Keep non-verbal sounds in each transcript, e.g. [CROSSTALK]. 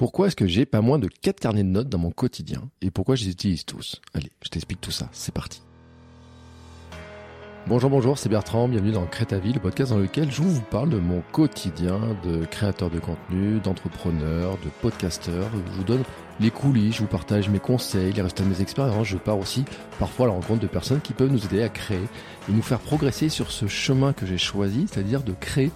Pourquoi est-ce que j'ai pas moins de 4 carnets de notes dans mon quotidien et pourquoi je les utilise tous? Allez, je t'explique tout ça, c'est parti. Bonjour, bonjour, c'est Bertrand, bienvenue dans Crée ta vie, le podcast dans lequel je vous parle de mon quotidien de créateur de contenu, d'entrepreneur, de podcasteur. Je vous donne les coulisses, je vous partage mes conseils, les résultats de mes expériences. Je pars aussi parfois à la rencontre de personnes qui peuvent nous aider à créer et nous faire progresser sur ce chemin que j'ai choisi, c'est-à-dire de créer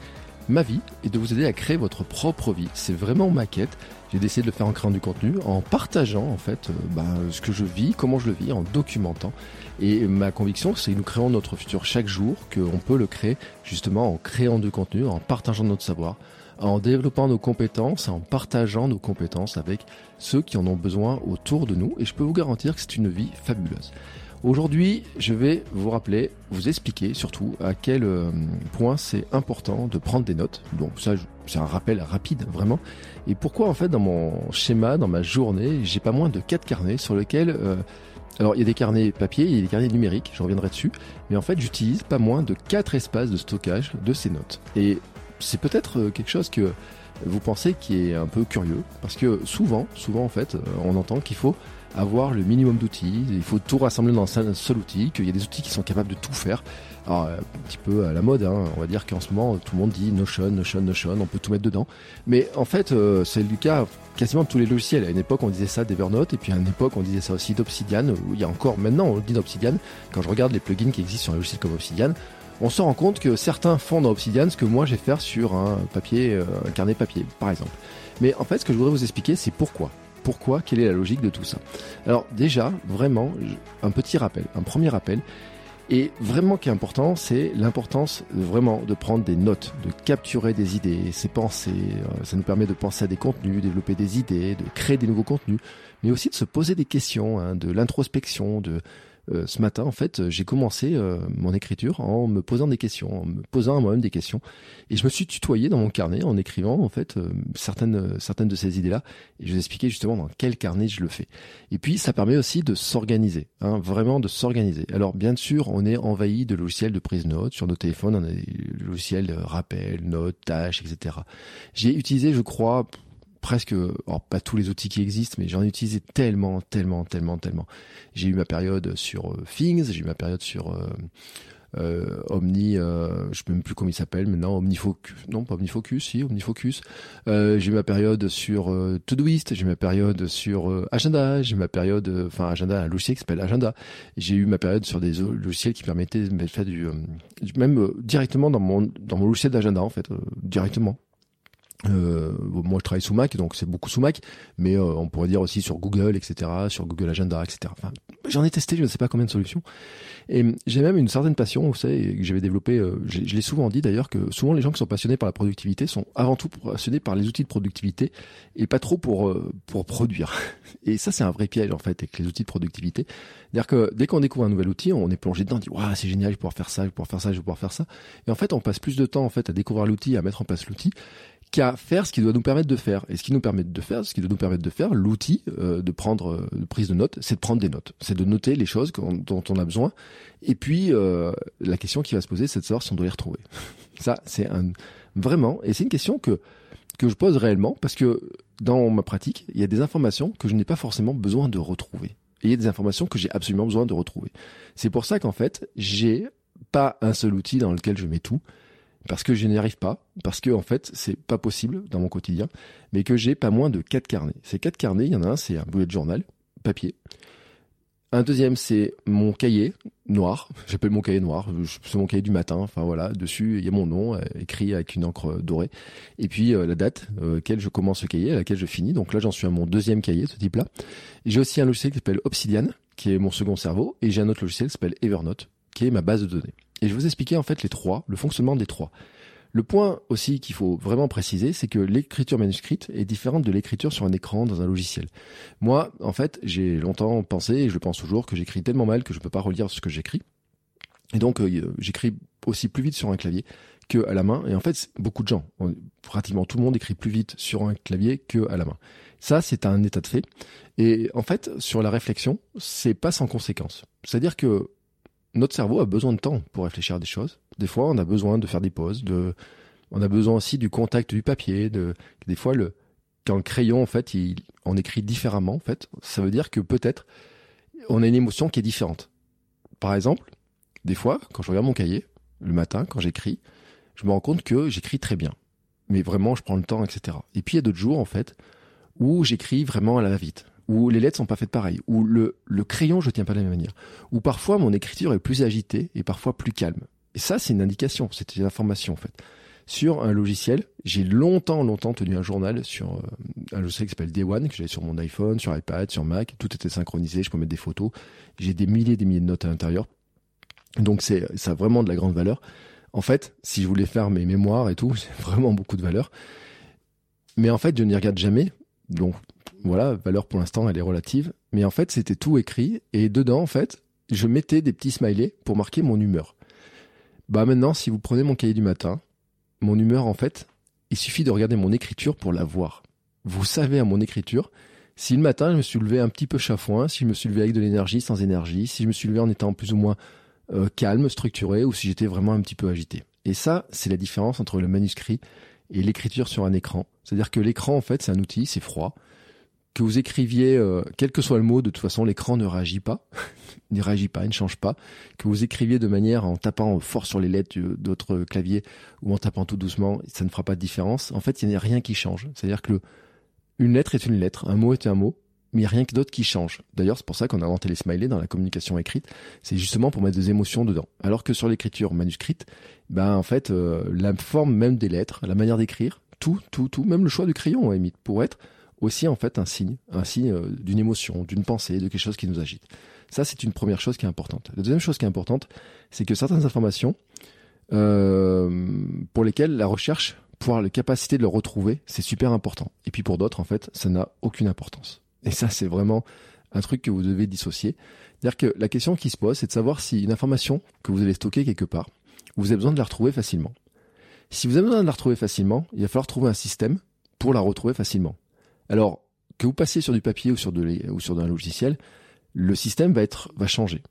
ma vie et de vous aider à créer votre propre vie. C'est vraiment ma quête. J'ai décidé de le faire en créant du contenu, en partageant en fait euh, bah, ce que je vis, comment je le vis, en documentant. Et ma conviction, c'est que nous créons notre futur chaque jour, qu'on peut le créer justement en créant du contenu, en partageant notre savoir, en développant nos compétences, en partageant nos compétences avec ceux qui en ont besoin autour de nous. Et je peux vous garantir que c'est une vie fabuleuse. Aujourd'hui, je vais vous rappeler, vous expliquer surtout à quel euh, point c'est important de prendre des notes. Donc ça, c'est un rappel rapide, vraiment. Et pourquoi en fait dans mon schéma, dans ma journée, j'ai pas moins de quatre carnets sur lesquels... Euh, alors il y a des carnets papier, il y a des carnets numériques, je reviendrai dessus. Mais en fait, j'utilise pas moins de quatre espaces de stockage de ces notes. Et c'est peut-être euh, quelque chose que vous pensez qui est un peu curieux, parce que souvent, souvent en fait, on entend qu'il faut avoir le minimum d'outils. Il faut tout rassembler dans un seul outil, qu'il y a des outils qui sont capables de tout faire. Alors, euh, un petit peu à la mode, hein. on va dire qu'en ce moment, tout le monde dit Notion, Notion, Notion, on peut tout mettre dedans. Mais en fait, euh, c'est le cas quasiment de tous les logiciels. À une époque, on disait ça d'Evernote, et puis à une époque, on disait ça aussi d'Obsidian, il y a encore, maintenant, on dit d'Obsidian. Quand je regarde les plugins qui existent sur un logiciel comme Obsidian, on se rend compte que certains font dans Obsidian ce que moi j'ai fait sur un papier, euh, un carnet papier, par exemple. Mais en fait, ce que je voudrais vous expliquer, c'est pourquoi pourquoi, quelle est la logique de tout ça. Alors déjà, vraiment, un petit rappel, un premier rappel, et vraiment qui est important, c'est l'importance vraiment de prendre des notes, de capturer des idées, ses pensées. Euh, ça nous permet de penser à des contenus, développer des idées, de créer des nouveaux contenus, mais aussi de se poser des questions, hein, de l'introspection, de euh, ce matin, en fait, j'ai commencé euh, mon écriture en me posant des questions, en me posant à moi-même des questions, et je me suis tutoyé dans mon carnet en écrivant en fait euh, certaines certaines de ces idées-là, et je vous expliquer justement dans quel carnet je le fais. Et puis ça permet aussi de s'organiser, hein, vraiment de s'organiser. Alors bien sûr, on est envahi de logiciels de prise notes sur nos téléphones, on a des logiciels de rappel, notes, tâches, etc. J'ai utilisé, je crois, presque, pas tous les outils qui existent, mais j'en ai utilisé tellement, tellement, tellement, tellement. J'ai eu ma période sur euh, Things, j'ai eu ma période sur euh, euh, Omni, euh, je sais même plus comment il s'appelle maintenant, Omnifocus, non pas Omnifocus, si Omnifocus. Euh, j'ai eu ma période sur euh, Todoist, j'ai eu ma période sur Agenda, j'ai eu ma période, enfin Agenda, un logiciel qui s'appelle Agenda. J'ai eu ma période sur des logiciels qui permettaient de faire du, même directement dans mon dans mon logiciel d'agenda en fait, directement. Euh, moi, je travaille sous Mac, donc c'est beaucoup sous Mac, mais euh, on pourrait dire aussi sur Google, etc., sur Google Agenda, etc. Enfin, j'en ai testé, je ne sais pas combien de solutions. Et j'ai même une certaine passion, vous savez, que j'avais développé. Euh, je l'ai souvent dit d'ailleurs que souvent les gens qui sont passionnés par la productivité sont avant tout passionnés par les outils de productivité et pas trop pour euh, pour produire. [LAUGHS] Et ça, c'est un vrai piège en fait avec les outils de productivité. C'est-à-dire que dès qu'on découvre un nouvel outil, on est plongé dedans, on dit waouh, c'est génial, je vais pouvoir faire ça, je vais pouvoir faire ça, je vais pouvoir faire ça. Et en fait, on passe plus de temps en fait à découvrir l'outil, à mettre en place l'outil qu'à faire ce qui doit nous permettre de faire. Et ce qui nous permet de faire, ce qui doit nous permettre de faire, l'outil euh, de prendre euh, de prise de notes, c'est de prendre des notes, c'est de noter les choses dont on a besoin. Et puis euh, la question qui va se poser, c'est de savoir si on doit les retrouver. [LAUGHS] Ça, c'est un vraiment, et c'est une question que que je pose réellement parce que dans ma pratique, il y a des informations que je n'ai pas forcément besoin de retrouver. Et il y a des informations que j'ai absolument besoin de retrouver. C'est pour ça qu'en fait, j'ai pas un seul outil dans lequel je mets tout parce que je n'y arrive pas, parce que en fait c'est pas possible dans mon quotidien, mais que j'ai pas moins de quatre carnets. Ces quatre carnets, il y en a un, c'est un bullet journal papier. Un deuxième, c'est mon cahier noir. J'appelle mon cahier noir. C'est mon cahier du matin. Enfin voilà, dessus il y a mon nom euh, écrit avec une encre dorée. Et puis euh, la date euh, laquelle je commence ce cahier, à laquelle je finis. Donc là, j'en suis à mon deuxième cahier, ce type-là. J'ai aussi un logiciel qui s'appelle Obsidian, qui est mon second cerveau, et j'ai un autre logiciel qui s'appelle Evernote, qui est ma base de données. Et je vous expliquer en fait les trois, le fonctionnement des trois. Le point aussi qu'il faut vraiment préciser, c'est que l'écriture manuscrite est différente de l'écriture sur un écran dans un logiciel. Moi, en fait, j'ai longtemps pensé, et je pense toujours, que j'écris tellement mal que je ne peux pas relire ce que j'écris. Et donc, euh, j'écris aussi plus vite sur un clavier que à la main. Et en fait, beaucoup de gens, pratiquement tout le monde écrit plus vite sur un clavier que à la main. Ça, c'est un état de fait. Et en fait, sur la réflexion, c'est pas sans conséquence. C'est-à-dire que notre cerveau a besoin de temps pour réfléchir à des choses. Des fois, on a besoin de faire des pauses, de, on a besoin aussi du contact du papier, de, des fois, le, quand le crayon, en fait, il, on écrit différemment, en fait, ça veut dire que peut-être on a une émotion qui est différente. Par exemple, des fois, quand je regarde mon cahier, le matin, quand j'écris, je me rends compte que j'écris très bien. Mais vraiment, je prends le temps, etc. Et puis, il y a d'autres jours, en fait, où j'écris vraiment à la vite où les lettres sont pas faites pareil, où le, le crayon je tiens pas de la même manière, où parfois mon écriture est plus agitée et parfois plus calme. Et ça, c'est une indication, c'est une information en fait. Sur un logiciel, j'ai longtemps, longtemps tenu un journal sur euh, un logiciel qui s'appelle Day One, que j'avais sur mon iPhone, sur iPad, sur Mac, tout était synchronisé, je peux mettre des photos, j'ai des milliers et des milliers de notes à l'intérieur. Donc c'est ça a vraiment de la grande valeur. En fait, si je voulais faire mes mémoires et tout, [LAUGHS] j'ai vraiment beaucoup de valeur. Mais en fait, je n'y regarde jamais. Donc voilà, valeur pour l'instant, elle est relative. Mais en fait, c'était tout écrit. Et dedans, en fait, je mettais des petits smileys pour marquer mon humeur. Bah maintenant, si vous prenez mon cahier du matin, mon humeur, en fait, il suffit de regarder mon écriture pour la voir. Vous savez à mon écriture, si le matin je me suis levé un petit peu chafouin, si je me suis levé avec de l'énergie, sans énergie, si je me suis levé en étant plus ou moins euh, calme, structuré, ou si j'étais vraiment un petit peu agité. Et ça, c'est la différence entre le manuscrit et l'écriture sur un écran. C'est-à-dire que l'écran, en fait, c'est un outil, c'est froid que vous écriviez, euh, quel que soit le mot, de toute façon, l'écran ne réagit pas, [LAUGHS] ne réagit pas, il ne change pas. Que vous écriviez de manière en tapant fort sur les lettres d'autres claviers ou en tapant tout doucement, ça ne fera pas de différence. En fait, il n'y a rien qui change. C'est-à-dire que une lettre est une lettre, un mot est un mot, mais il n'y a rien d'autre qui change. D'ailleurs, c'est pour ça qu'on a inventé les smileys dans la communication écrite. C'est justement pour mettre des émotions dedans. Alors que sur l'écriture manuscrite, ben en fait, euh, la forme même des lettres, la manière d'écrire, tout, tout, tout, même le choix du crayon, à limite, pour être aussi en fait un signe, un signe euh, d'une émotion, d'une pensée, de quelque chose qui nous agite. Ça, c'est une première chose qui est importante. La deuxième chose qui est importante, c'est que certaines informations euh, pour lesquelles la recherche, pour la capacité de le retrouver, c'est super important. Et puis pour d'autres, en fait, ça n'a aucune importance. Et ça, c'est vraiment un truc que vous devez dissocier. C'est-à-dire que la question qui se pose, c'est de savoir si une information que vous allez stocker quelque part, vous avez besoin de la retrouver facilement. Si vous avez besoin de la retrouver facilement, il va falloir trouver un système pour la retrouver facilement. Alors, que vous passiez sur du papier ou sur, un logiciel, le système va être va changer.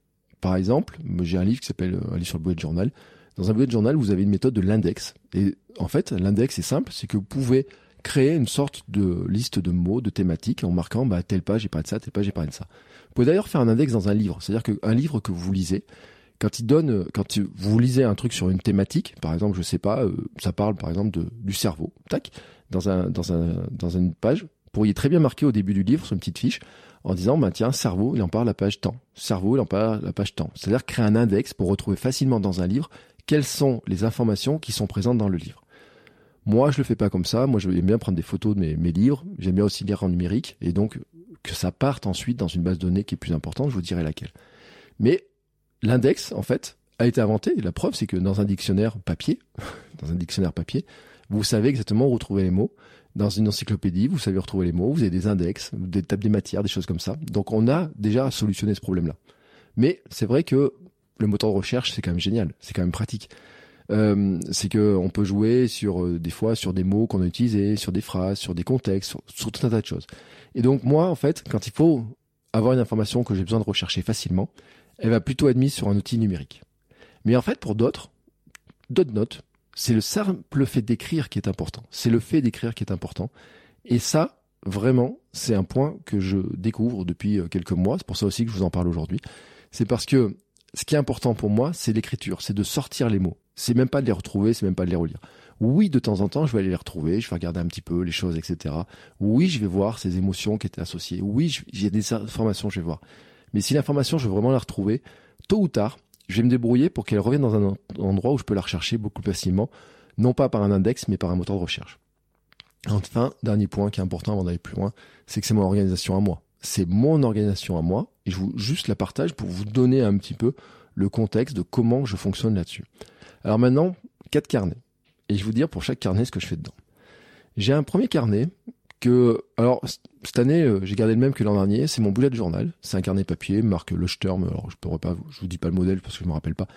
Par exemple, j'ai un livre qui s'appelle euh, Un sur le bullet journal. Dans un bullet journal, vous avez une méthode de l'index. Et en fait, l'index est simple, c'est que vous pouvez créer une sorte de liste de mots, de thématiques, en marquant bah, telle page j'ai parlé de ça, telle page j'ai parlé de ça. Vous pouvez d'ailleurs faire un index dans un livre. C'est-à-dire qu'un livre que vous lisez, quand il donne, quand vous lisez un truc sur une thématique, par exemple, je sais pas, euh, ça parle par exemple du cerveau, tac, dans un, dans un, dans une page, pourriez très bien marquer au début du livre sur une petite fiche en disant bah tiens cerveau il en parle la page temps. Cerveau il en parle la page temps. C'est-à-dire créer un index pour retrouver facilement dans un livre quelles sont les informations qui sont présentes dans le livre. Moi je le fais pas comme ça. Moi j'aime bien prendre des photos de mes, mes livres. J'aime bien aussi lire en numérique et donc que ça parte ensuite dans une base de données qui est plus importante je vous dirai laquelle. Mais l'index en fait a été inventé. La preuve c'est que dans un dictionnaire papier [LAUGHS] dans un dictionnaire papier vous savez exactement où retrouver les mots dans une encyclopédie, vous savez retrouver les mots, vous avez des index, des tables des matières, des choses comme ça. Donc on a déjà solutionné ce problème-là. Mais c'est vrai que le moteur de recherche, c'est quand même génial, c'est quand même pratique. Euh, c'est que on peut jouer sur euh, des fois sur des mots qu'on a utilisés, sur des phrases, sur des contextes, sur, tout un tas de choses. Et donc moi, en fait, quand il faut avoir une information que j'ai besoin de rechercher facilement, elle va plutôt être mise sur un outil numérique. Mais en fait, pour d'autres, d'autres notes, c'est le simple fait d'écrire qui est important. C'est le fait d'écrire qui est important. Et ça, vraiment, c'est un point que je découvre depuis euh, quelques mois. C'est pour ça aussi que je vous en parle aujourd'hui. C'est parce que ce qui est important pour moi, c'est l'écriture, c'est de sortir les mots. C'est même pas de les retrouver, c'est même pas de les relire. Oui, de temps en temps, je vais aller les retrouver, je vais regarder un petit peu les choses, etc. Oui, je vais voir ces émotions qui étaient associées. Oui, j'ai des informations, je vais voir. Mais si l'information, je veux vraiment la retrouver, tôt ou tard, je vais me débrouiller pour qu'elle revienne dans un endroit où je peux la rechercher beaucoup facilement, non pas par un index, mais par un moteur de recherche. Enfin, dernier point qui est important avant d'aller plus loin, c'est que c'est mon organisation à moi. C'est mon organisation à moi, et je vous juste la partage pour vous donner un petit peu le contexte de comment je fonctionne là-dessus. Alors maintenant, quatre carnets. et je vais vous dire pour chaque carnet ce que je fais dedans. J'ai un premier carnet que, alors cette année, euh, j'ai gardé le même que l'an dernier. C'est mon bullet journal. C'est un carnet papier, marque Leuchtturm. Alors je je vous dis pas le modèle parce que je me rappelle pas.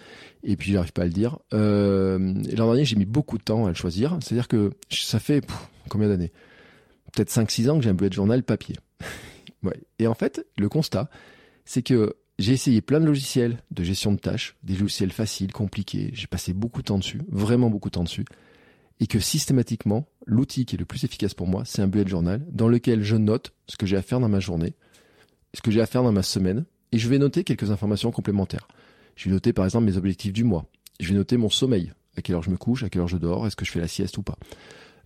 Et puis j'arrive pas à le dire. Euh, l'an dernier, j'ai mis beaucoup de temps à le choisir. C'est-à-dire que ça fait combien d'années? Peut-être 5-6 ans que j'ai un bullet journal papier. [LAUGHS] Et en fait, le constat, c'est que j'ai essayé plein de logiciels de gestion de tâches, des logiciels faciles, compliqués. J'ai passé beaucoup de temps dessus, vraiment beaucoup de temps dessus et que systématiquement, l'outil qui est le plus efficace pour moi, c'est un bullet journal dans lequel je note ce que j'ai à faire dans ma journée, ce que j'ai à faire dans ma semaine, et je vais noter quelques informations complémentaires. Je vais noter par exemple mes objectifs du mois. Je vais noter mon sommeil, à quelle heure je me couche, à quelle heure je dors, est-ce que je fais la sieste ou pas.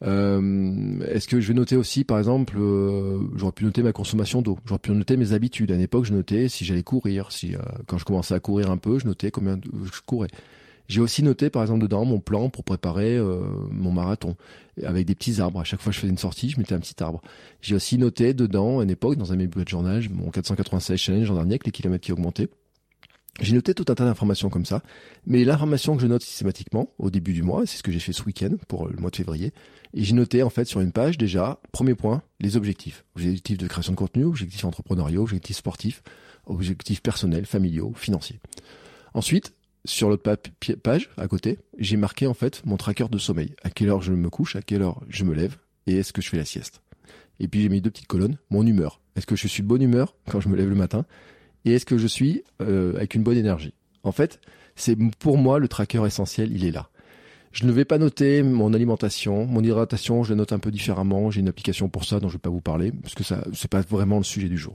Euh, est-ce que je vais noter aussi, par exemple, euh, j'aurais pu noter ma consommation d'eau, j'aurais pu noter mes habitudes. À une époque, je notais si j'allais courir, si euh, quand je commençais à courir un peu, je notais combien je courais. J'ai aussi noté, par exemple, dedans mon plan pour préparer euh, mon marathon, avec des petits arbres. À chaque fois que je faisais une sortie, je mettais un petit arbre. J'ai aussi noté dedans, à une époque, dans un mes bullet journal, mon 496 challenge l'an dernier, avec les kilomètres qui augmentaient. J'ai noté tout un tas d'informations comme ça, mais l'information que je note systématiquement au début du mois, c'est ce que j'ai fait ce week-end pour le mois de février, et j'ai noté en fait sur une page déjà, premier point, les objectifs. Objectifs de création de contenu, objectifs entrepreneuriaux, objectifs sportifs, objectifs personnels, familiaux, financiers. Ensuite, sur l'autre page, à côté, j'ai marqué en fait mon tracker de sommeil. À quelle heure je me couche, à quelle heure je me lève, et est-ce que je fais la sieste? Et puis j'ai mis deux petites colonnes, mon humeur. Est-ce que je suis de bonne humeur quand je me lève le matin, et est-ce que je suis euh, avec une bonne énergie? En fait, c'est pour moi le tracker essentiel, il est là. Je ne vais pas noter mon alimentation, mon hydratation, je la note un peu différemment. J'ai une application pour ça dont je ne vais pas vous parler parce que ça c'est pas vraiment le sujet du jour.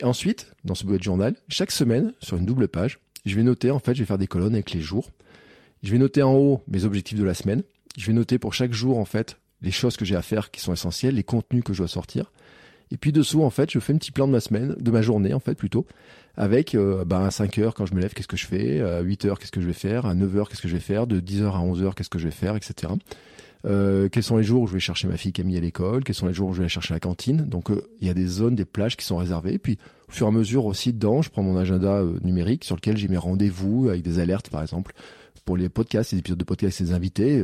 Et ensuite, dans ce bullet journal, chaque semaine, sur une double page, je vais noter, en fait, je vais faire des colonnes avec les jours. Je vais noter en haut mes objectifs de la semaine. Je vais noter pour chaque jour, en fait, les choses que j'ai à faire qui sont essentielles, les contenus que je dois sortir. Et puis dessous, en fait, je fais un petit plan de ma semaine, de ma journée, en fait, plutôt, avec euh, bah, à 5 heures quand je me lève, qu'est-ce que je fais, à 8 heures, qu'est-ce que je vais faire, à 9 heures, qu'est-ce que je vais faire, de 10 heures à 11 heures, qu'est-ce que je vais faire, etc. Euh, quels sont les jours où je vais chercher ma fille Camille à l'école, quels sont les jours où je vais aller chercher à la cantine. Donc euh, il y a des zones, des plages qui sont réservées. Puis au fur et à mesure aussi dedans, je prends mon agenda euh, numérique sur lequel j'ai mes rendez-vous avec des alertes par exemple. Pour les podcasts, les épisodes de podcast les invités,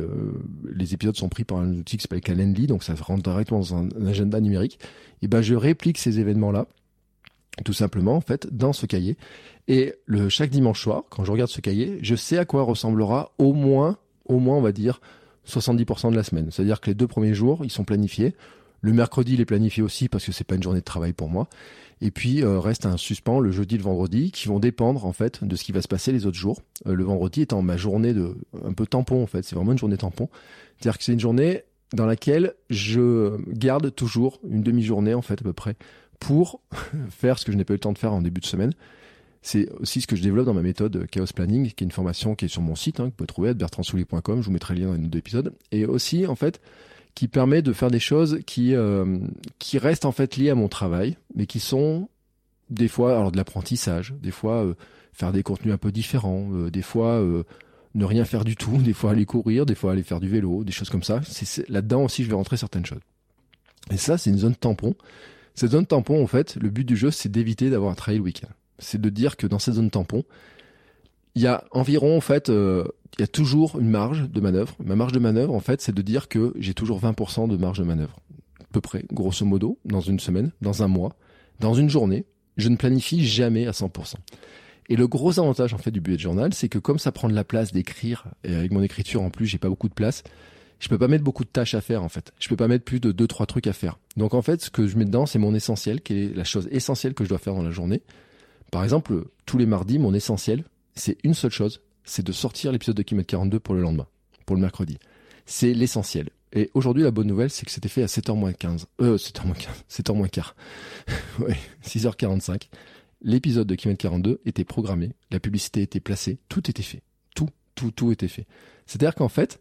les épisodes sont pris par un outil qui s'appelle Calendly, donc ça rentre directement dans un, agenda numérique. Et ben je réplique ces événements-là, tout simplement en fait, dans ce cahier. Et le chaque dimanche soir, quand je regarde ce cahier, je sais à quoi ressemblera au moins, au moins on va dire 70% de la semaine. C'est-à-dire que les deux premiers jours, ils sont planifiés. Le mercredi, il est planifié aussi parce que c'est pas une journée de travail pour moi. Et puis euh, reste un suspens le jeudi, le vendredi, qui vont dépendre en fait de ce qui va se passer les autres jours. Euh, le vendredi étant ma journée de un peu tampon en fait, c'est vraiment une journée tampon. C'est-à-dire que c'est une journée dans laquelle je garde toujours une demi-journée en fait à peu près pour [LAUGHS] faire ce que je n'ai pas eu le temps de faire en début de semaine. C'est aussi ce que je développe dans ma méthode Chaos Planning, qui est une formation qui est sur mon site, hein, que vous pouvez trouver à bertrandsoulier.com. Je vous mettrai le lien dans les notes d'épisode. Et aussi, en fait, qui permet de faire des choses qui, euh, qui restent en fait liées à mon travail, mais qui sont des fois alors de l'apprentissage, des fois euh, faire des contenus un peu différents, euh, des fois ne rien faire du tout, [LAUGHS] des fois aller courir, des fois aller faire du vélo, des choses comme ça. C'est là-dedans aussi je vais rentrer certaines choses. Et ça, c'est une zone tampon. Cette zone tampon, en fait, le but du jeu, c'est d'éviter d'avoir un le week-end c'est de dire que dans cette zone tampon, il y a environ, en fait, il y a toujours une marge de manœuvre. Ma marge de manœuvre, en fait, c'est de dire que j'ai toujours 20% de marge de manœuvre. À peu près, grosso modo, dans une semaine, dans un mois, dans une journée. Je ne planifie jamais à 100%. Et le gros avantage, en fait, du bullet journal, c'est que comme ça prend de la place d'écrire, et avec mon écriture, en plus, j'ai pas beaucoup de place, je peux pas mettre beaucoup de tâches à faire, en fait. Je peux pas mettre plus de deux, trois trucs à faire. Donc, en fait, ce que je mets dedans, c'est mon essentiel, qui est la chose essentielle que je dois faire dans la journée. Par exemple, tous les mardis, mon essentiel, c'est une seule chose, c'est de sortir l'épisode de Kimet 42 pour le lendemain, pour le mercredi. C'est l'essentiel. Et aujourd'hui, la bonne nouvelle, c'est que c'était fait à 7h moins 15. Euh, 7h moins 15. 7h [LAUGHS] moins quart. [LAUGHS] ouais, 6h45. L'épisode de Kimet 42 était programmé, la publicité était placée, tout était fait. Tout, tout, tout était fait. C'est-à-dire qu'en fait,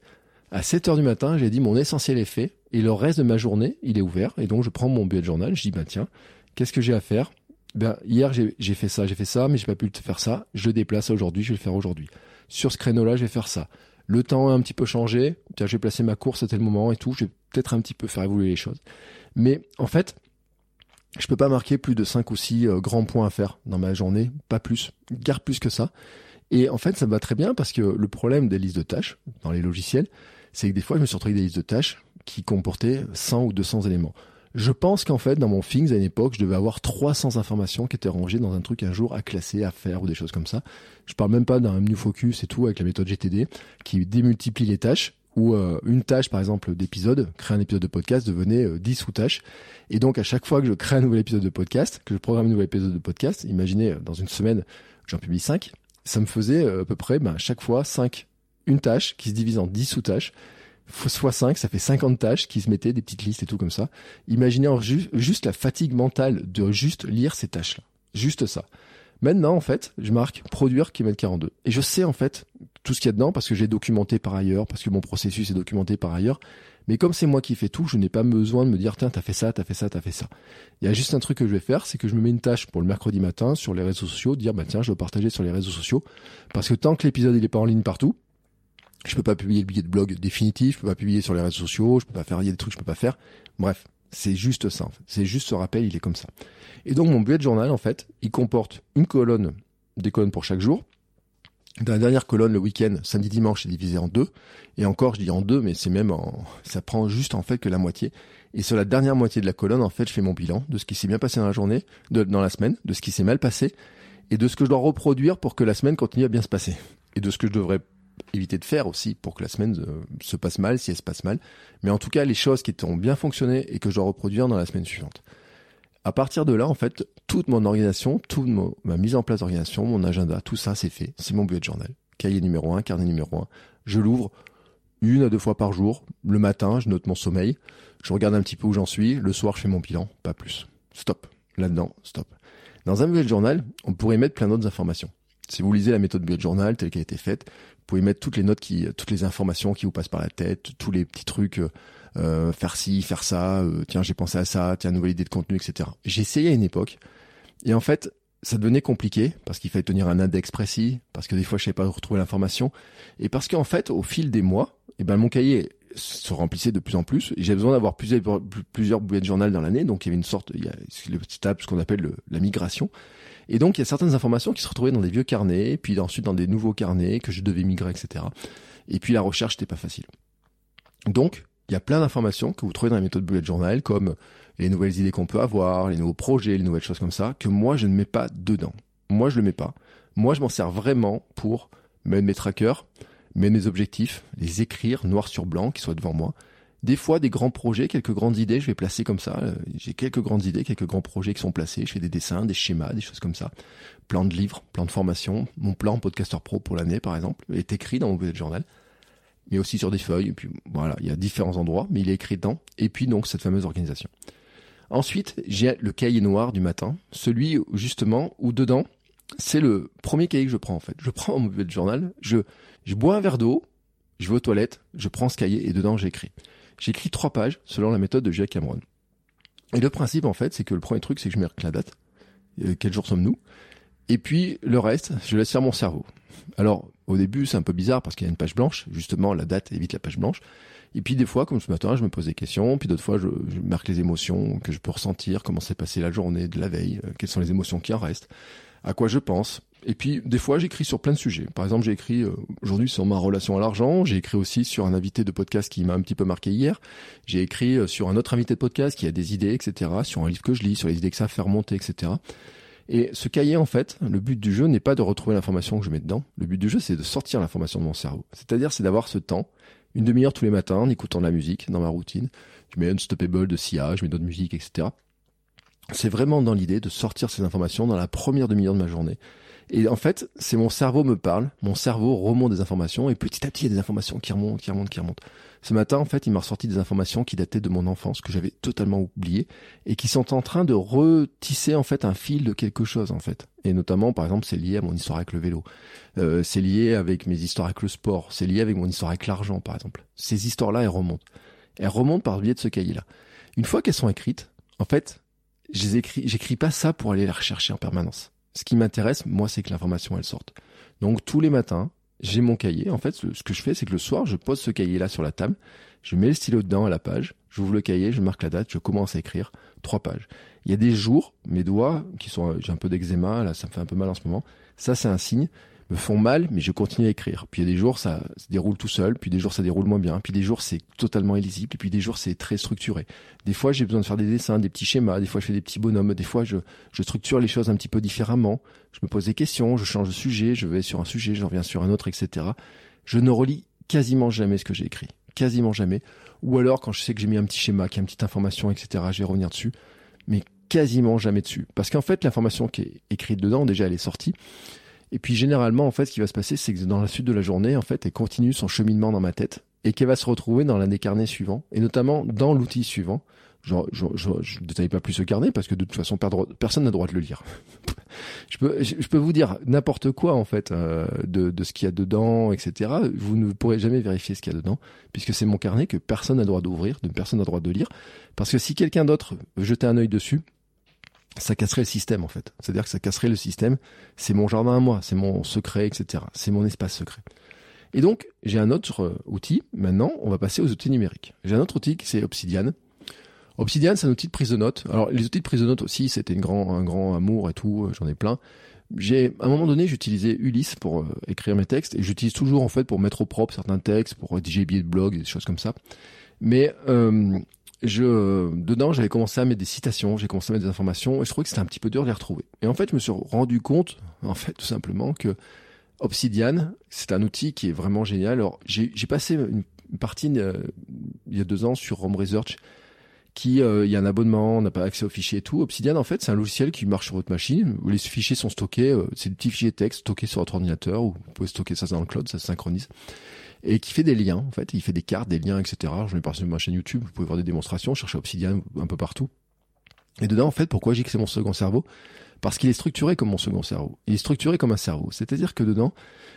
à 7h du matin, j'ai dit mon essentiel est fait, et le reste de ma journée, il est ouvert, et donc je prends mon bullet journal, je dis, bah tiens, qu'est-ce que j'ai à faire? Ben, hier j'ai fait ça, j'ai fait ça, mais j'ai pas pu faire ça. Je le déplace aujourd'hui, je vais le faire aujourd'hui. Sur ce créneau-là, je vais faire ça. Le temps a un petit peu changé. Tiens, j'ai placé ma course à tel moment et tout. Je vais peut-être un petit peu faire évoluer les choses. Mais en fait, je peux pas marquer plus de 5 ou 6 euh, grands points à faire dans ma journée, pas plus, garde plus que ça. Et en fait, ça me va très bien parce que le problème des listes de tâches dans les logiciels, c'est que des fois, je me suis retrouvé avec des listes de tâches qui comportaient 100 ou 200 éléments. Je pense qu'en fait, dans mon Things, à une époque, je devais avoir 300 informations qui étaient rangées dans un truc un jour à classer, à faire ou des choses comme ça. Je parle même pas d'un New Focus et tout avec la méthode GTD qui démultiplie les tâches où euh, une tâche, par exemple, d'épisode, créer un épisode de podcast devenait euh, 10 sous-tâches. Et donc, à chaque fois que je crée un nouvel épisode de podcast, que je programme un nouvel épisode de podcast, imaginez, euh, dans une semaine, j'en publie 5, ça me faisait à peu près, ben, chaque fois, 5, une tâche qui se divise en 10 sous-tâches fois 5, ça fait 50 tâches qui se mettaient, des petites listes et tout comme ça. Imaginez juste la fatigue mentale de juste lire ces tâches-là. Juste ça. Maintenant, en fait, je marque produire qui 42. Et je sais, en fait, tout ce qu'il y a dedans parce que j'ai documenté par ailleurs, parce que mon processus est documenté par ailleurs. Mais comme c'est moi qui fais tout, je n'ai pas besoin de me dire, tiens, t'as fait ça, t'as fait ça, t'as fait ça. Il y a juste un truc que je vais faire, c'est que je me mets une tâche pour le mercredi matin sur les réseaux sociaux, dire, bah tiens, je vais partager sur les réseaux sociaux. Parce que tant que l'épisode, il est pas en ligne partout, je peux pas publier le billet de blog définitif, je peux pas publier sur les réseaux sociaux, je peux pas faire, des trucs que je peux pas faire. Bref, c'est juste ça. C'est juste ce rappel, il est comme ça. Et donc mon bullet journal, en fait, il comporte une colonne, des colonnes pour chaque jour. Dans la dernière colonne, le week-end, samedi, dimanche, c'est divisé en deux. Et encore, je dis en deux, mais c'est même en, ça prend juste en fait que la moitié. Et sur la dernière moitié de la colonne, en fait, je fais mon bilan de ce qui s'est bien passé dans la journée, dans la semaine, de ce qui s'est mal passé, et de ce que je dois reproduire pour que la semaine continue à bien se passer. Et de ce que je devrais éviter de faire aussi pour que la semaine euh, se passe mal si elle se passe mal. Mais en tout cas, les choses qui ont bien fonctionné et que je dois reproduire dans la semaine suivante. À partir de là, en fait, toute mon organisation, toute ma mise en place d'organisation, mon agenda, tout ça, c'est fait. C'est mon bullet journal. Cahier numéro 1, carnet numéro 1. Je l'ouvre une à deux fois par jour. Le matin, je note mon sommeil. Je regarde un petit peu où j'en suis. Le soir, je fais mon bilan. Pas plus. Stop. Là-dedans, stop. Dans un bullet journal, on pourrait mettre plein d'autres informations. Si vous lisez la méthode bullet journal telle qu'elle a été faite, vous pouvez mettre toutes les notes qui, toutes les informations qui vous passent par la tête, tous les petits trucs, euh, faire ci, faire ça, euh, tiens j'ai pensé à ça, tiens nouvelle idée de contenu, etc. J'ai essayé à une époque, et en fait ça devenait compliqué parce qu'il fallait tenir un index précis, parce que des fois je savais pas retrouver l'information, et parce qu'en fait au fil des mois, eh ben mon cahier se remplissait de plus en plus. J'ai besoin d'avoir plusieurs, plusieurs boulettes de journal dans l'année, donc il y avait une sorte, il y a table, ce qu'on appelle la migration. Et donc, il y a certaines informations qui se retrouvaient dans des vieux carnets, puis ensuite dans des nouveaux carnets que je devais migrer, etc. Et puis la recherche n'était pas facile. Donc, il y a plein d'informations que vous trouvez dans la méthode bullet journal, comme les nouvelles idées qu'on peut avoir, les nouveaux projets, les nouvelles choses comme ça, que moi, je ne mets pas dedans. Moi, je le mets pas. Moi, je m'en sers vraiment pour mettre mes trackers, mettre mes objectifs, les écrire noir sur blanc, qui soient devant moi, des fois, des grands projets, quelques grandes idées, je vais placer comme ça. Euh, j'ai quelques grandes idées, quelques grands projets qui sont placés. Je fais des dessins, des schémas, des choses comme ça. Plan de livres, plan de formation. Mon plan Podcaster Pro pour l'année, par exemple, est écrit dans mon bullet journal. Mais aussi sur des feuilles. Et puis, voilà, il y a différents endroits, mais il est écrit dedans. Et puis, donc, cette fameuse organisation. Ensuite, j'ai le cahier noir du matin. Celui, justement, où dedans, c'est le premier cahier que je prends, en fait. Je [LAUGHS] prends mon bullet journal, je, je bois un verre d'eau, je vais aux toilettes, je prends ce cahier et dedans, j'écris. J'écris trois pages selon la méthode de Jacques Cameron. Et le principe, en fait, c'est que le premier truc, c'est que je marque la date. Euh, quel jour sommes-nous? Et puis, le reste, je laisse faire mon cerveau. Alors, au début, c'est un peu bizarre parce qu'il y a une page blanche. Justement, la date évite la page blanche. Et puis, des fois, comme ce matin, je me pose des questions. Puis d'autres fois, je, je, marque les émotions que je peux ressentir, comment s'est passée la journée de la veille, euh, quelles sont les émotions qui en restent, à quoi je pense. Et puis, des fois, j'écris sur plein de sujets. Par exemple, j'ai écrit euh, aujourd'hui sur ma relation à l'argent. J'ai écrit aussi sur un invité de podcast qui m'a un petit peu marqué hier. J'ai écrit euh, sur un autre invité de podcast qui a des idées, etc. Sur un livre que je lis, sur les idées que ça fait remonter, etc. Et ce cahier, en fait, le but du jeu n'est pas de retrouver l'information que je mets dedans. Le but du jeu, c'est de sortir l'information de mon cerveau. C'est-à-dire, c'est d'avoir ce temps, une demi-heure tous les matins, en écoutant de la musique dans ma routine. Je mets Unstoppable de Sia, je mets d'autres musiques, etc. C'est vraiment dans l'idée de sortir ces informations dans la première demi-heure de ma journée et en fait, c'est mon cerveau me parle, mon cerveau remonte des informations, et petit à petit, il y a des informations qui remontent, qui remontent, qui remontent. Ce matin, en fait, il m'a ressorti des informations qui dataient de mon enfance, que j'avais totalement oubliées, et qui sont en train de retisser, en fait, un fil de quelque chose, en fait. Et notamment, par exemple, c'est lié à mon histoire avec le vélo. Euh, c'est lié avec mes histoires avec le sport. C'est lié avec mon histoire avec l'argent, par exemple. Ces histoires-là, elles remontent. Elles remontent par le biais de ce cahier-là. Une fois qu'elles sont écrites, en fait, j'écris pas ça pour aller les rechercher en permanence. Ce qui m'intéresse, moi, c'est que l'information, elle sorte. Donc, tous les matins, j'ai mon cahier. En fait, ce que je fais, c'est que le soir, je pose ce cahier-là sur la table, je mets le stylo dedans à la page, j'ouvre le cahier, je marque la date, je commence à écrire trois pages. Il y a des jours, mes doigts, qui sont, j'ai un peu d'eczéma, là, ça me fait un peu mal en ce moment. Ça, c'est un signe. Me font mal, mais je continue à écrire. Puis il y a des jours, ça se déroule tout seul, puis des jours, ça déroule moins bien, puis des jours, c'est totalement illisible, puis des jours, c'est très structuré. Des fois, j'ai besoin de faire des dessins, des petits schémas, des fois, je fais des petits bonhommes, des fois, je, je structure les choses un petit peu différemment, je me pose des questions, je change de sujet, je vais sur un sujet, je reviens sur un autre, etc. Je ne relis quasiment jamais ce que j'ai écrit. Quasiment jamais. Ou alors, quand je sais que j'ai mis un petit schéma, qu'il y a une petite information, etc., je vais revenir dessus. Mais quasiment jamais dessus. Parce qu'en fait, l'information qui est écrite dedans, déjà, elle est sortie. Et puis généralement, en fait, ce qui va se passer, c'est que dans la suite de la journée, en fait, elle continue son cheminement dans ma tête et qu'elle va se retrouver dans l'un des carnets suivants, et notamment dans l'outil suivant. Je, je, détaille pas plus ce carnet parce que de toute façon, personne n'a droit de le lire. [LAUGHS] je, peux, je, peux vous dire n'importe quoi en fait euh, de, ce qu'il y a dedans, etc. Vous ne pourrez jamais vérifier ce qu'il y a dedans puisque c'est mon carnet que personne n'a droit d'ouvrir, de personne n'a droit de lire. Parce que si quelqu'un d'autre jeter un œil dessus, ça casserait le système en fait. C'est-à-dire que ça casserait le système. C'est mon jardin à moi, c'est mon secret, etc. C'est mon espace secret. Et donc, j'ai un autre euh, outil. Maintenant, on va passer aux outils numériques. J'ai un autre outil qui c'est Obsidian. Obsidian, c'est un outil de prise de notes. Alors, les outils de prise de notes aussi, c'était grand, un grand amour et tout. Euh, j'en ai plein. J'ai, à un moment donné, j'utilisais Ulysse pour euh, écrire mes textes et j'utilise toujours en fait pour mettre au propre certains textes, pour rédiger billets de blog, des choses comme ça. Mais je, dedans, j'avais commencé à mettre des citations, j'ai commencé à mettre des informations, et je trouvais que c'était un petit peu dur de les retrouver. Et en fait, je me suis rendu compte, [LAUGHS] en fait, tout simplement, que Obsidian, c'est un outil qui est vraiment génial. Alors, j'ai passé une, partie euh, il y a deux ans sur Home Research, qui, euh, il y a un abonnement, on n'a pas accès aux fichiers et tout. Obsidian, en fait, c'est un logiciel qui marche sur votre machine, où les fichiers sont stockés, euh, c'est des petits fichiers texte stockés sur votre ordinateur, ou vous pouvez stocker ça dans le cloud, ça se synchronise et qui fait des liens en fait. Il fait des cartes, des liens, etc. J'en ai parlé sur ma chaîne YouTube. Vous pouvez voir des démonstrations, chercher Obsidian un peu partout. Et dedans, en fait, pourquoi j'ai que c'est mon second cerveau? Parce qu'il est structuré comme mon second cerveau. Il est structuré comme un cerveau. C'est-à-dire que dedans,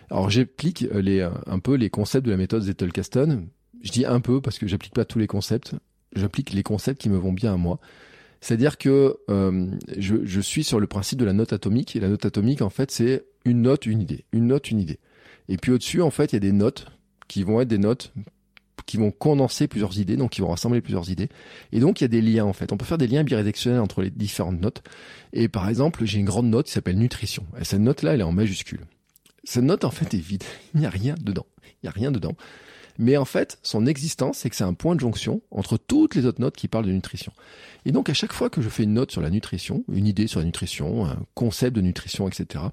alors j'applique les un peu les concepts de la méthode Zettelkasten. Je dis un peu parce que j'applique pas tous les concepts. J'applique les concepts qui me vont bien à moi. C'est-à-dire que euh, je, je, suis sur le principe de la note atomique. Et la note atomique, en fait, c'est une note, une idée. Une note, une idée. Et puis au-dessus, en fait, il y a des notes qui vont être des notes qui vont condenser plusieurs idées, donc qui vont rassembler plusieurs idées. Et donc il y a des liens en fait. On peut faire des liens bidirectionnels entre les différentes notes. Et par exemple, j'ai une grande note qui s'appelle nutrition. Et cette note-là, elle est en majuscule. Cette note en fait est vide. [LAUGHS] Il n'y a rien dedans. Il n'y a rien dedans. Mais en fait, son existence, c'est que c'est un point de jonction entre toutes les autres notes qui parlent de nutrition. Et donc, à chaque fois que je fais une note sur la nutrition, une idée sur la nutrition, un concept de nutrition, etc.,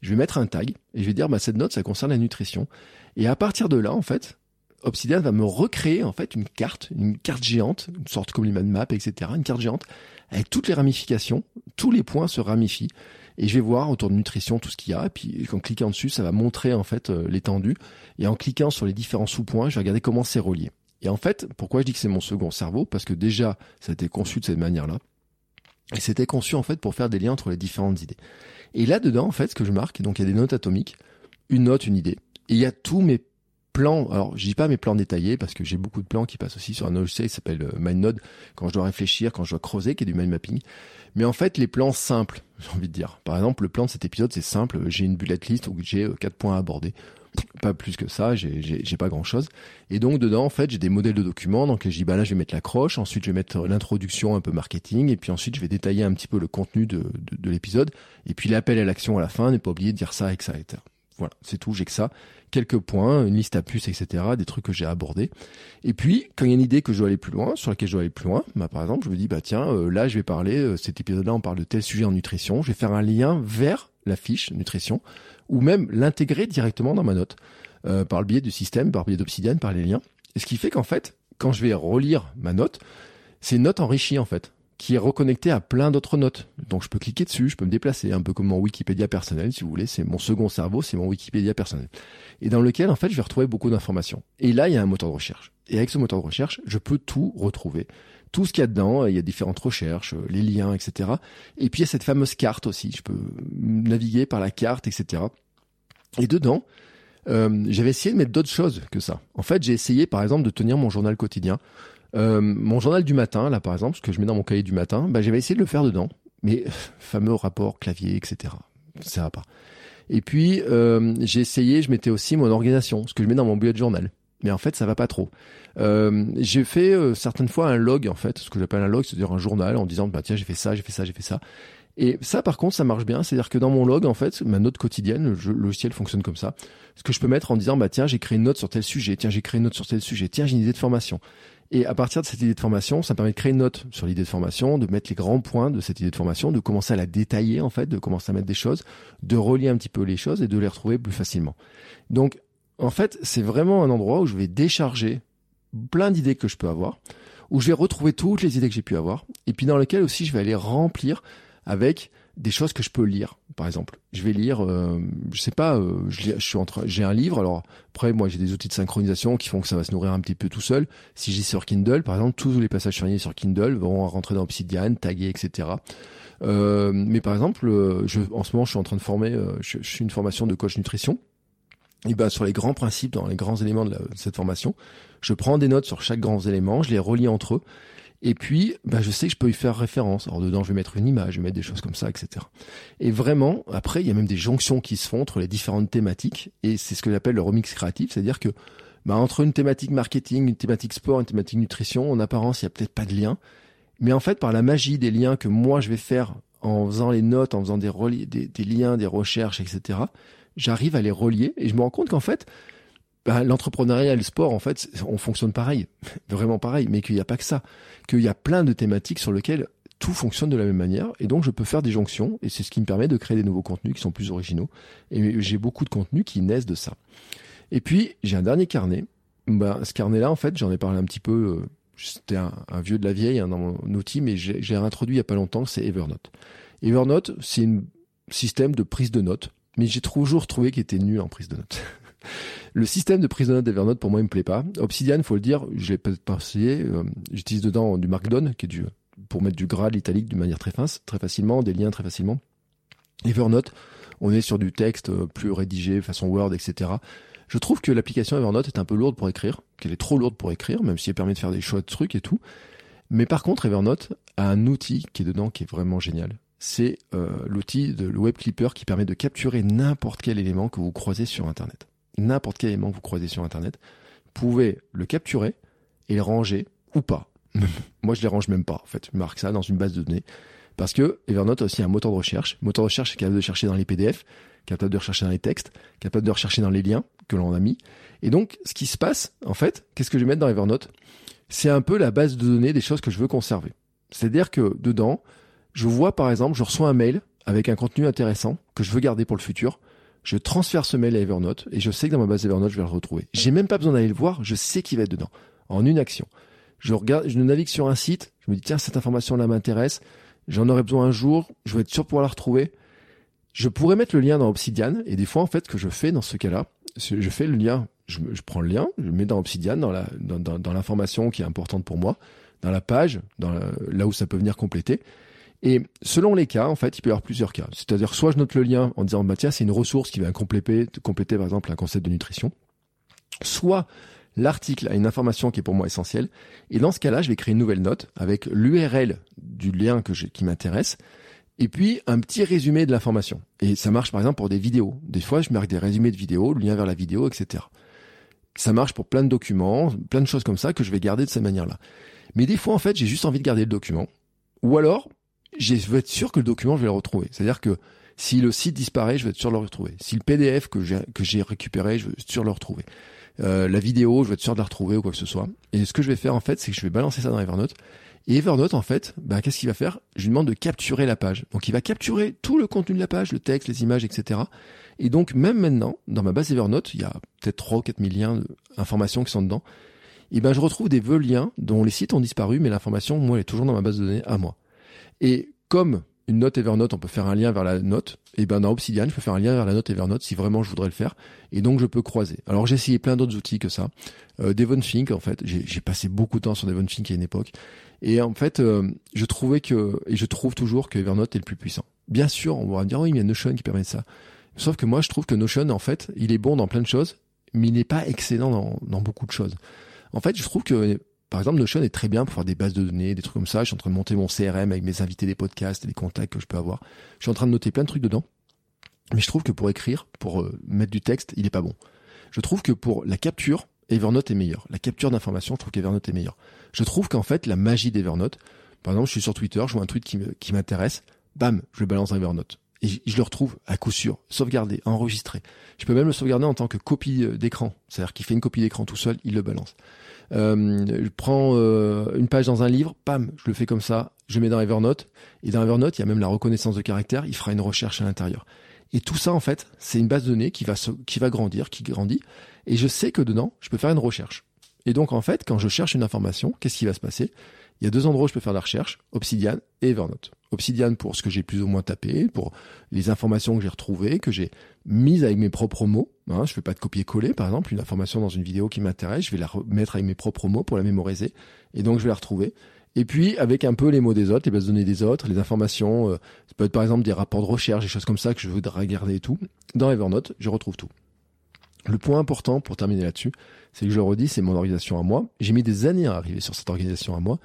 je vais mettre un tag et je vais dire, bah, cette note, ça concerne la nutrition. Et à partir de là, en fait, Obsidian va me recréer en fait une carte, une carte géante, une sorte comme l'human map, etc. Une carte géante avec toutes les ramifications, tous les points se ramifient et je vais voir autour de nutrition tout ce qu'il y a. Et puis en cliquant dessus, ça va montrer en fait euh, l'étendue. Et en cliquant sur les différents sous-points, je vais regarder comment c'est relié. Et en fait, pourquoi je dis que c'est mon second cerveau? Parce que déjà, ça a été conçu de cette manière-là. Et c'était conçu en fait pour faire des liens entre les différentes idées. Et là-dedans, en fait, ce que je marque, donc il y a des notes atomiques, une note, une idée. Et il y a tous mes plans, alors je dis pas mes plans détaillés parce que j'ai beaucoup de plans qui passent aussi sur un logiciel qui s'appelle euh, MindNode quand je dois réfléchir, quand je dois creuser, qui est du mind mapping. Mais en fait, les plans simples, [LAUGHS] j'ai envie de dire. Par exemple, le plan de cet épisode, c'est simple. J'ai une bullet list où j'ai euh, quatre points à aborder. Pas plus que ça, j'ai pas grand chose. Et donc dedans, en fait, j'ai des modèles de documents. Donc je dis, bah là, je vais mettre l'accroche. Ensuite, je vais mettre l'introduction un peu marketing. Et puis ensuite, je vais détailler un petit peu le contenu de, de, de l'épisode. Et puis l'appel à l'action à la fin. Ne pas oublier de dire ça, etc. Voilà, c'est tout, j'ai que ça. Quelques points, une liste à puces, etc. Des trucs que j'ai abordés. Et puis, quand il y a une idée que je dois aller plus loin, sur laquelle je dois aller plus loin, bah, par exemple, je me dis, bah tiens, euh, là, je vais parler, euh, cet épisode-là, on parle de tel sujet en nutrition. Je vais faire un lien vers la fiche nutrition, ou même l'intégrer directement dans ma note, euh, par le biais du système, par le biais d'Obsidian, par les liens. Et ce qui fait qu'en fait, quand je vais relire ma note, c'est une note enrichie, en fait qui est reconnecté à plein d'autres notes. Donc je peux cliquer dessus, je peux me déplacer, un peu comme mon Wikipédia personnel, si vous voulez, c'est mon second cerveau, c'est mon Wikipédia personnel. Et dans lequel, en fait, je vais retrouver beaucoup d'informations. Et là, il y a un moteur de recherche. Et avec ce moteur de recherche, je peux tout retrouver. Tout ce qu'il y a dedans, il y a différentes recherches, les liens, etc. Et puis il y a cette fameuse carte aussi. Je peux naviguer par la carte, etc. Et dedans, euh, j'avais essayé de mettre d'autres choses que ça. En fait, j'ai essayé, par exemple, de tenir mon journal quotidien. Euh, mon journal du matin, là par exemple, ce que je mets dans mon cahier du matin, bah, j'avais essayé de le faire dedans, mais [LAUGHS] fameux rapport clavier, etc. Ça va pas. Et puis euh, j'ai essayé, je mettais aussi mon organisation, ce que je mets dans mon bullet journal. Mais en fait, ça va pas trop. Euh, j'ai fait euh, certaines fois un log, en fait, ce que j'appelle un log, c'est-à-dire un journal, en disant bah tiens j'ai fait ça, j'ai fait ça, j'ai fait ça. Et ça, par contre, ça marche bien. C'est-à-dire que dans mon log, en fait, ma note quotidienne, le logiciel fonctionne comme ça. Ce que je peux mettre en disant, bah tiens, j'ai créé une note sur tel sujet, tiens, j'ai créé une note sur tel sujet, tiens, j'ai une idée de formation. Et à partir de cette idée de formation, ça me permet de créer une note sur l'idée de formation, de mettre les grands points de cette idée de formation, de commencer à la détailler en fait, de commencer à mettre des choses, de relier un petit peu les choses et de les retrouver plus facilement. Donc, en fait, c'est vraiment un endroit où je vais décharger plein d'idées que je peux avoir, où je vais retrouver toutes les idées que j'ai pu avoir, et puis dans lequel aussi je vais aller remplir avec des choses que je peux lire. Par exemple, je vais lire, euh, je sais pas, euh, je, suis en j'ai un livre. Alors après, moi, j'ai des outils de synchronisation qui font que ça va se nourrir un petit peu tout seul. Si j'ai sur Kindle, par exemple, tous les passages surlignés sur Kindle vont rentrer dans Obsidian, tagués, etc. Euh, mais par exemple, euh, je, en ce moment, je suis en train de former, je, je, suis une formation de coach nutrition. Et ben sur les grands principes, dans les grands éléments de, de cette formation, je prends des notes sur chaque grand élément, je les relie entre eux et puis, bah, je sais que je peux y faire référence. Alors dedans, je vais mettre une image, je vais mettre des choses comme ça, etc. Et vraiment, après, il y a même des jonctions qui se font entre les différentes thématiques. Et c'est ce que j'appelle le remix créatif, c'est-à-dire que bah, entre une thématique marketing, une thématique sport, une thématique nutrition, en apparence, il y a peut-être pas de lien. Mais en fait, par la magie des liens que moi je vais faire en faisant les notes, en faisant des, des liens, des recherches, etc., j'arrive à les relier et je me rends compte qu'en fait, bah, l'entrepreneuriat et le sport, en fait, on fonctionne pareil, [LAUGHS] vraiment pareil, mais qu'il n'y a pas que ça, qu'il y a plein de thématiques sur lesquelles tout fonctionne de la même manière, et donc je peux faire des jonctions, et c'est ce qui me permet de créer des nouveaux contenus qui sont plus originaux, et j'ai beaucoup de contenus qui naissent de ça. Et puis, j'ai un dernier carnet, bah, ce carnet-là, en fait, j'en ai parlé un petit peu, euh, c'était un, vieux de la vieille hein, dans mon outil, mais j'ai réintroduit il y a pas longtemps, c'est Evernote. Evernote, c'est un système de prise de notes, mais j'ai toujours trouvé qu'il était nul en prise de notes. [LAUGHS] Le système de prise de notes d'Evernote, pour moi, il me plaît pas. Obsidian, faut le dire, je l'ai peut-être pas essayé. Euh, j'utilise dedans du Markdown, qui est du, pour mettre du gras, l'italique d'une manière très, fin, très facilement, des liens très facilement. Evernote, on est sur du texte euh, plus rédigé, façon Word, etc. Je trouve que l'application Evernote est un peu lourde pour écrire, qu'elle est trop lourde pour écrire, même si elle permet de faire des choix de trucs et tout. Mais par contre, Evernote a un outil qui est dedans qui est vraiment génial. C'est euh, l'outil de le Web Clipper qui permet de capturer n'importe quel élément que vous croisez sur Internet n'importe quel élément que vous croisez sur Internet, vous pouvez le capturer et le ranger ou pas. [LAUGHS] Moi, je les range même pas, en fait. Je marque ça dans une base de données. Parce que Evernote a aussi un moteur de recherche. moteur de recherche est capable de chercher dans les PDF, capable de rechercher dans les textes, capable de rechercher dans les liens que l'on a mis. Et donc, ce qui se passe, en fait, qu'est-ce que je vais mettre dans Evernote? C'est un peu la base de données des choses que je veux conserver. C'est-à-dire que dedans, je vois par exemple, je reçois un mail avec un contenu intéressant que je veux garder pour le futur je transfère ce mail à Evernote et je sais que dans ma base Evernote, je vais le retrouver. J'ai même pas besoin d'aller le voir, je sais qu'il va être dedans. En une action. Je regarde, je navigue sur un site, je me dis, tiens, cette information-là m'intéresse, j'en aurai besoin un jour, je vais être sûr de pouvoir la retrouver. Je pourrais mettre le lien dans Obsidian et des fois, en fait, que je fais dans ce cas-là, je fais le lien, je, prends le lien, je le mets dans Obsidian, dans la, dans, l'information qui est importante pour moi, dans la page, dans là où ça peut venir compléter. Et selon les cas, en fait, il peut y avoir plusieurs cas. C'est-à-dire, soit je note le lien en disant, bah tiens, c'est une ressource qui va compléter, compléter par exemple un concept de nutrition. Soit l'article a une information qui est pour moi essentielle. Et dans ce cas-là, je vais créer une nouvelle note avec l'URL du lien que qui m'intéresse. Et puis un petit résumé de l'information. Et ça marche par exemple pour des vidéos. Des fois, je marque des résumés de vidéos, le lien vers la vidéo, etc. Ça marche pour plein de documents, plein de choses comme ça que je vais garder de cette manière-là. Mais des fois, en fait, j'ai juste envie de garder le document. Ou alors, je veux être sûr que le document, je vais le retrouver. C'est-à-dire que si le site disparaît, je vais être sûr de le retrouver. Si le PDF que j'ai que j'ai récupéré, je vais être sûr de le retrouver. Euh, la vidéo, je vais être sûr de la retrouver ou quoi que ce soit. Et ce que je vais faire en fait, c'est que je vais balancer ça dans Evernote. Et Evernote, en fait, bah, qu'est-ce qu'il va faire? Je lui demande de capturer la page. Donc il va capturer tout le contenu de la page, le texte, les images, etc. Et donc même maintenant, dans ma base Evernote, il y a peut-être 3 ou 4 000 liens d'informations qui sont dedans. Et ben je retrouve des vœux liens dont les sites ont disparu, mais l'information, moi, elle est toujours dans ma base de données à moi. Et comme une note Evernote, on peut faire un lien vers la note, et ben dans Obsidian, je peux faire un lien vers la note Evernote si vraiment je voudrais le faire, et donc je peux croiser. Alors j'ai essayé plein d'autres outils que ça. Euh, Devonthink, en fait, j'ai passé beaucoup de temps sur Devonthink à une époque, et en fait, euh, je trouvais que, et je trouve toujours que Evernote est le plus puissant. Bien sûr, on va me dire, oui, mais il y a Notion qui permet ça. Sauf que moi, je trouve que Notion, en fait, il est bon dans plein de choses, mais il n'est pas excellent dans beaucoup de choses. En fait, je trouve que par exemple, Notion est très bien pour faire des bases de données, des trucs comme ça. Je suis en train de monter mon CRM avec mes invités des podcasts, les contacts que je peux avoir. Je suis en train de noter plein de trucs dedans. Mais je trouve que pour écrire, pour euh, mettre du texte, il est pas bon. Je trouve que pour la capture, Evernote est meilleur. La capture d'informations, je trouve qu'Evernote est meilleur. Je trouve qu'en fait, la magie d'Evernote, par exemple, je suis sur Twitter, je vois un tweet qui m'intéresse, bam, je balance dans Evernote. Et je le retrouve à coup sûr, sauvegardé, enregistré. Je peux même le sauvegarder en tant que copie euh, d'écran. C'est-à-dire qu'il fait une copie d'écran tout seul, il le balance. Euh, je prends euh, une page dans un livre, pam, je le fais comme ça, je mets dans Evernote. Et dans Evernote, il y a même la reconnaissance de caractère, il fera une recherche à l'intérieur. Et tout ça, en fait, c'est une base de données qui va, qui va grandir, qui grandit. Et je sais que dedans, je peux faire une recherche. Et donc, en fait, quand je cherche une information, qu'est-ce qui va se passer? Il y a deux endroits où je peux faire la recherche, Obsidian et Evernote. Obsidian pour ce que j'ai plus ou moins tapé, pour les informations que j'ai retrouvées, que j'ai mises avec mes propres mots. Hein, je fais pas de copier-coller, par exemple, une information dans une vidéo qui m'intéresse, je vais la remettre avec mes propres mots pour la mémoriser, et donc je vais la retrouver. Et puis avec un peu les mots des autres, les bases de données des autres, les informations, euh, ça peut être par exemple des rapports de recherche, des choses comme ça que je veux regarder et tout. Dans Evernote, je retrouve tout. Le point important pour terminer là-dessus, c'est que je le redis, c'est mon organisation à moi. J'ai mis des années à arriver sur cette organisation à moi,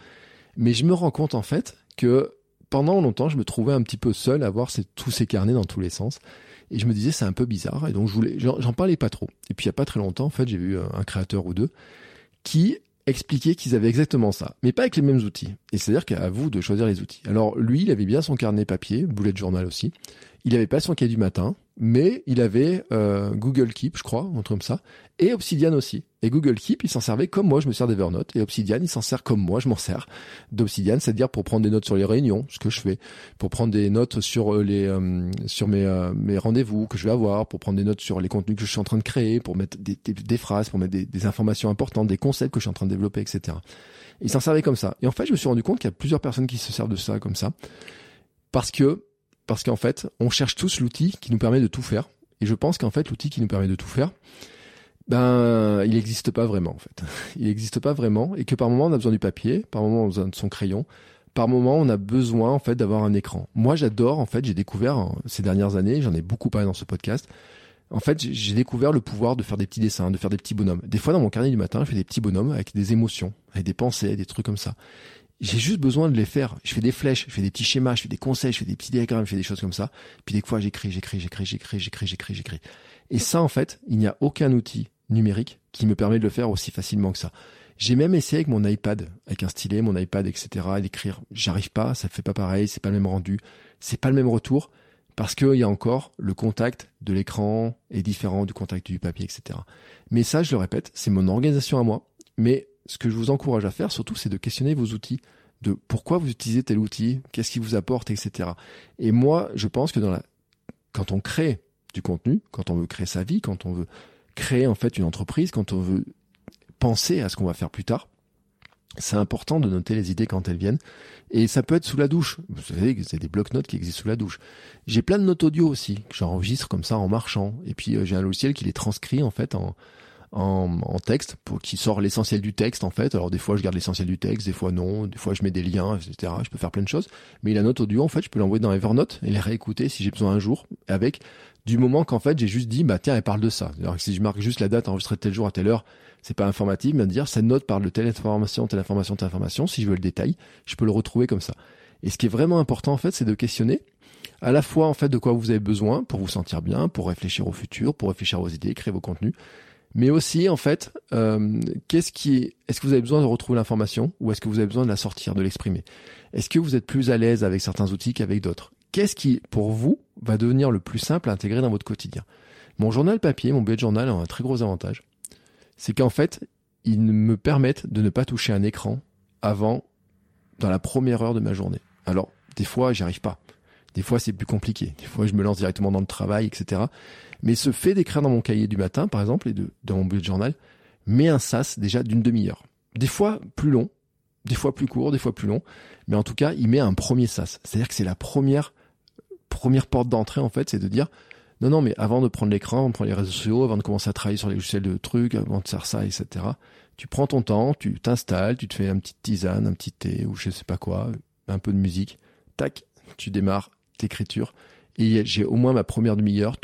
mais je me rends compte en fait que pendant longtemps, je me trouvais un petit peu seul à voir tous ces carnets dans tous les sens. Et je me disais, c'est un peu bizarre. Et donc, je j'en parlais pas trop. Et puis, il y a pas très longtemps, en fait, j'ai vu un créateur ou deux qui expliquait qu'ils avaient exactement ça, mais pas avec les mêmes outils. Et c'est-à-dire qu'à vous de choisir les outils. Alors, lui, il avait bien son carnet papier, boulet de journal aussi. Il avait pas son cahier du matin mais il avait euh, Google Keep, je crois, un truc comme ça, et Obsidian aussi. Et Google Keep, il s'en servait comme moi, je me sers d'Evernote, et Obsidian, il s'en sert comme moi, je m'en sers d'Obsidian, c'est-à-dire pour prendre des notes sur les réunions, ce que je fais, pour prendre des notes sur euh, les euh, sur mes mes rendez-vous que je vais avoir, pour prendre des notes sur les contenus que je suis en train de créer, pour mettre des, des, phrases, pour mettre des, des, informations importantes, des concepts que je suis en train de développer, etc. Il s'en servait comme ça. Et en fait, je me suis rendu compte qu'il y a plusieurs personnes qui se servent de ça comme ça, parce que parce qu'en fait, on cherche tous l'outil qui nous permet de tout faire. Et je pense qu'en fait, l'outil qui nous permet de tout faire, ben, il n'existe pas vraiment, en fait. [LAUGHS] Il n'existe pas vraiment, et que par moment, on a besoin du papier, par moment, on a besoin de son crayon, par moment, on a besoin, en fait, d'avoir un écran. Moi, j'adore, en fait, j'ai découvert, ces dernières années, j'en ai beaucoup parlé dans ce podcast, en fait, j'ai découvert le pouvoir de faire des petits dessins, de faire des petits bonhommes. Des fois, dans mon carnet du matin, je fais des petits bonhommes avec des émotions, avec des pensées, des trucs comme ça. J'ai juste besoin de les faire. Je fais des flèches, je fais des petits schémas, je fais des conseils, je fais des petits diagrammes, je fais des choses comme ça. Puis des fois, j'écris, j'écris, j'écris, j'écris, j'écris, j'écris, j'écris. Et ça, en fait, il n'y a aucun outil numérique qui me permet de le faire aussi facilement que ça. J'ai même essayé avec mon iPad, avec un stylet, mon iPad, etc., d'écrire. J'arrive pas, ça fait pas pareil, c'est pas le même rendu, c'est pas le même retour, parce qu'il y a encore le contact de l'écran est différent du contact du papier, etc. Mais ça, je le répète, c'est mon organisation à moi. Mais ce que je vous encourage à faire surtout, c'est de questionner vos outils, de pourquoi vous utilisez tel outil, qu'est-ce qui vous apporte, etc. Et moi, je pense que dans la, quand on crée du contenu, quand on veut créer sa vie, quand on veut créer en fait une entreprise, quand on veut penser à ce qu'on va faire plus tard, c'est important de noter les idées quand elles viennent. Et ça peut être sous la douche. Vous savez que c'est des blocs-notes qui existent sous la douche. J'ai plein de notes audio aussi, que j'enregistre comme ça en marchant. Et puis euh, j'ai un logiciel qui les transcrit en fait en, en, en, texte pour qui sort l'essentiel du texte en fait. Alors des fois je garde l'essentiel du texte, des fois non, des fois je mets des liens, etc. Je peux faire plein de choses. Mais la note audio en fait, je peux l'envoyer dans Evernote et les réécouter si j'ai besoin un jour avec du moment qu'en fait j'ai juste dit bah tiens elle parle de ça. Alors si je marque juste la date enregistrée tel jour à telle heure, c'est pas informatif, mais de dire cette note parle de telle information, telle information, telle information. Si je veux le détail, je peux le retrouver comme ça. Et ce qui est vraiment important en fait, c'est de questionner à la fois en fait de quoi vous avez besoin pour vous sentir bien, pour réfléchir au futur, pour réfléchir à vos idées, créer vos contenus, mais aussi en fait, euh, qu'est-ce qui est-ce que vous avez besoin de retrouver l'information ou est-ce que vous avez besoin de la sortir, de l'exprimer? Est-ce que vous êtes plus à l'aise avec certains outils qu'avec d'autres? Qu'est-ce qui, pour vous, va devenir le plus simple à intégrer dans votre quotidien? Mon journal papier, mon bullet journal a un très gros avantage, c'est qu'en fait, ils me permettent de ne pas toucher un écran avant, dans la première heure de ma journée. Alors, des fois, j'y arrive pas. Des fois, c'est plus compliqué. Des fois, je me lance directement dans le travail, etc. Mais ce fait d'écrire dans mon cahier du matin, par exemple, et de, dans mon bullet journal, met un sas déjà d'une demi-heure. Des fois plus long, des fois plus court, des fois plus long. Mais en tout cas, il met un premier sas. C'est-à-dire que c'est la première, première porte d'entrée, en fait, c'est de dire, non, non, mais avant de prendre l'écran, de prendre les réseaux sociaux, avant de commencer à travailler sur les logiciels de trucs, avant de faire ça, etc., tu prends ton temps, tu t'installes, tu te fais un petit tisane, un petit thé, ou je sais pas quoi, un peu de musique, tac, tu démarres d'écriture. Et j'ai au moins ma première demi-heure,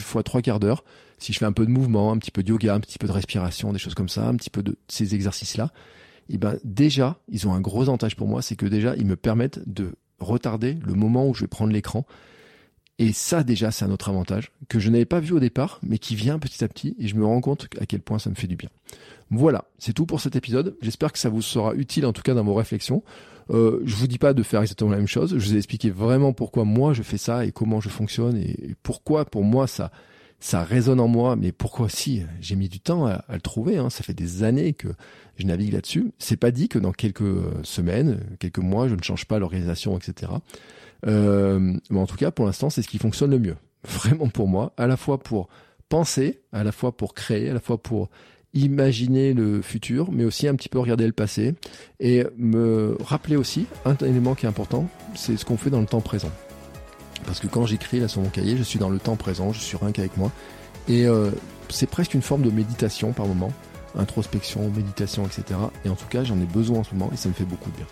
fois trois quarts d'heure. Si je fais un peu de mouvement, un petit peu de yoga, un petit peu de respiration, des choses comme ça, un petit peu de ces exercices-là, et eh ben déjà, ils ont un gros avantage pour moi, c'est que déjà, ils me permettent de retarder le moment où je vais prendre l'écran. Et ça, déjà, c'est un autre avantage que je n'avais pas vu au départ, mais qui vient petit à petit et je me rends compte à quel point ça me fait du bien. Voilà, c'est tout pour cet épisode. J'espère que ça vous sera utile, en tout cas, dans vos réflexions. Euh, je vous dis pas de faire exactement la même chose. Je vous ai expliqué vraiment pourquoi moi je fais ça et comment je fonctionne et pourquoi pour moi ça ça résonne en moi. Mais pourquoi si j'ai mis du temps à, le trouver. Hein. Ça fait des années que je navigue là-dessus. C'est pas dit que dans quelques semaines, quelques mois, je ne change pas l'organisation, etc. Euh, mais en tout cas, pour l'instant, c'est ce qui fonctionne le mieux. [LAUGHS] Vraiment pour moi, à la fois pour penser, à la fois pour créer, à la fois pour imaginer le futur, mais aussi un petit peu regarder le passé et me rappeler aussi un élément qui est important, c'est ce qu'on fait dans le temps présent. Parce que quand j'écris là sur mon cahier, je suis dans le temps présent, je suis rien qu'avec moi. Et euh, c'est presque une forme de méditation par moment, introspection, méditation, etc. Et en tout cas, j'en ai besoin en ce moment et ça me fait beaucoup de bien.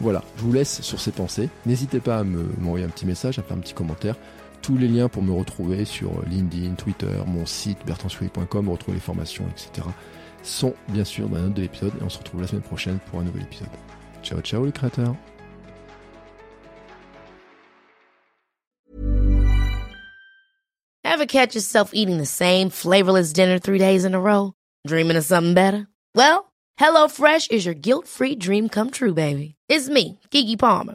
Voilà, je vous laisse sur ces pensées. N'hésitez pas à m'envoyer un petit message, à faire un petit commentaire. Tous les liens pour me retrouver sur LinkedIn, Twitter, mon site bertrandsouris.com, retrouver les formations, etc. sont bien sûr dans la note de l'épisode et on se retrouve la semaine prochaine pour un nouvel épisode. Ciao ciao les créateurs Ever catch yourself eating the same flavorless dinner three days in a row? Dreaming of something better? Well, HelloFresh is your guilt-free dream come true, baby. It's me, Kiki Palmer.